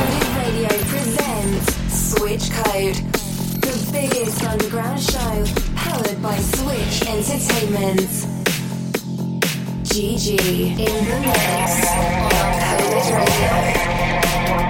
Uncoded Radio presents Switch Code, the biggest underground show powered by Switch Entertainment. Gigee in the mix on Radio.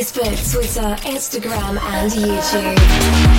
Facebook, Twitter, Instagram, and YouTube.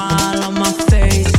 smile on my face.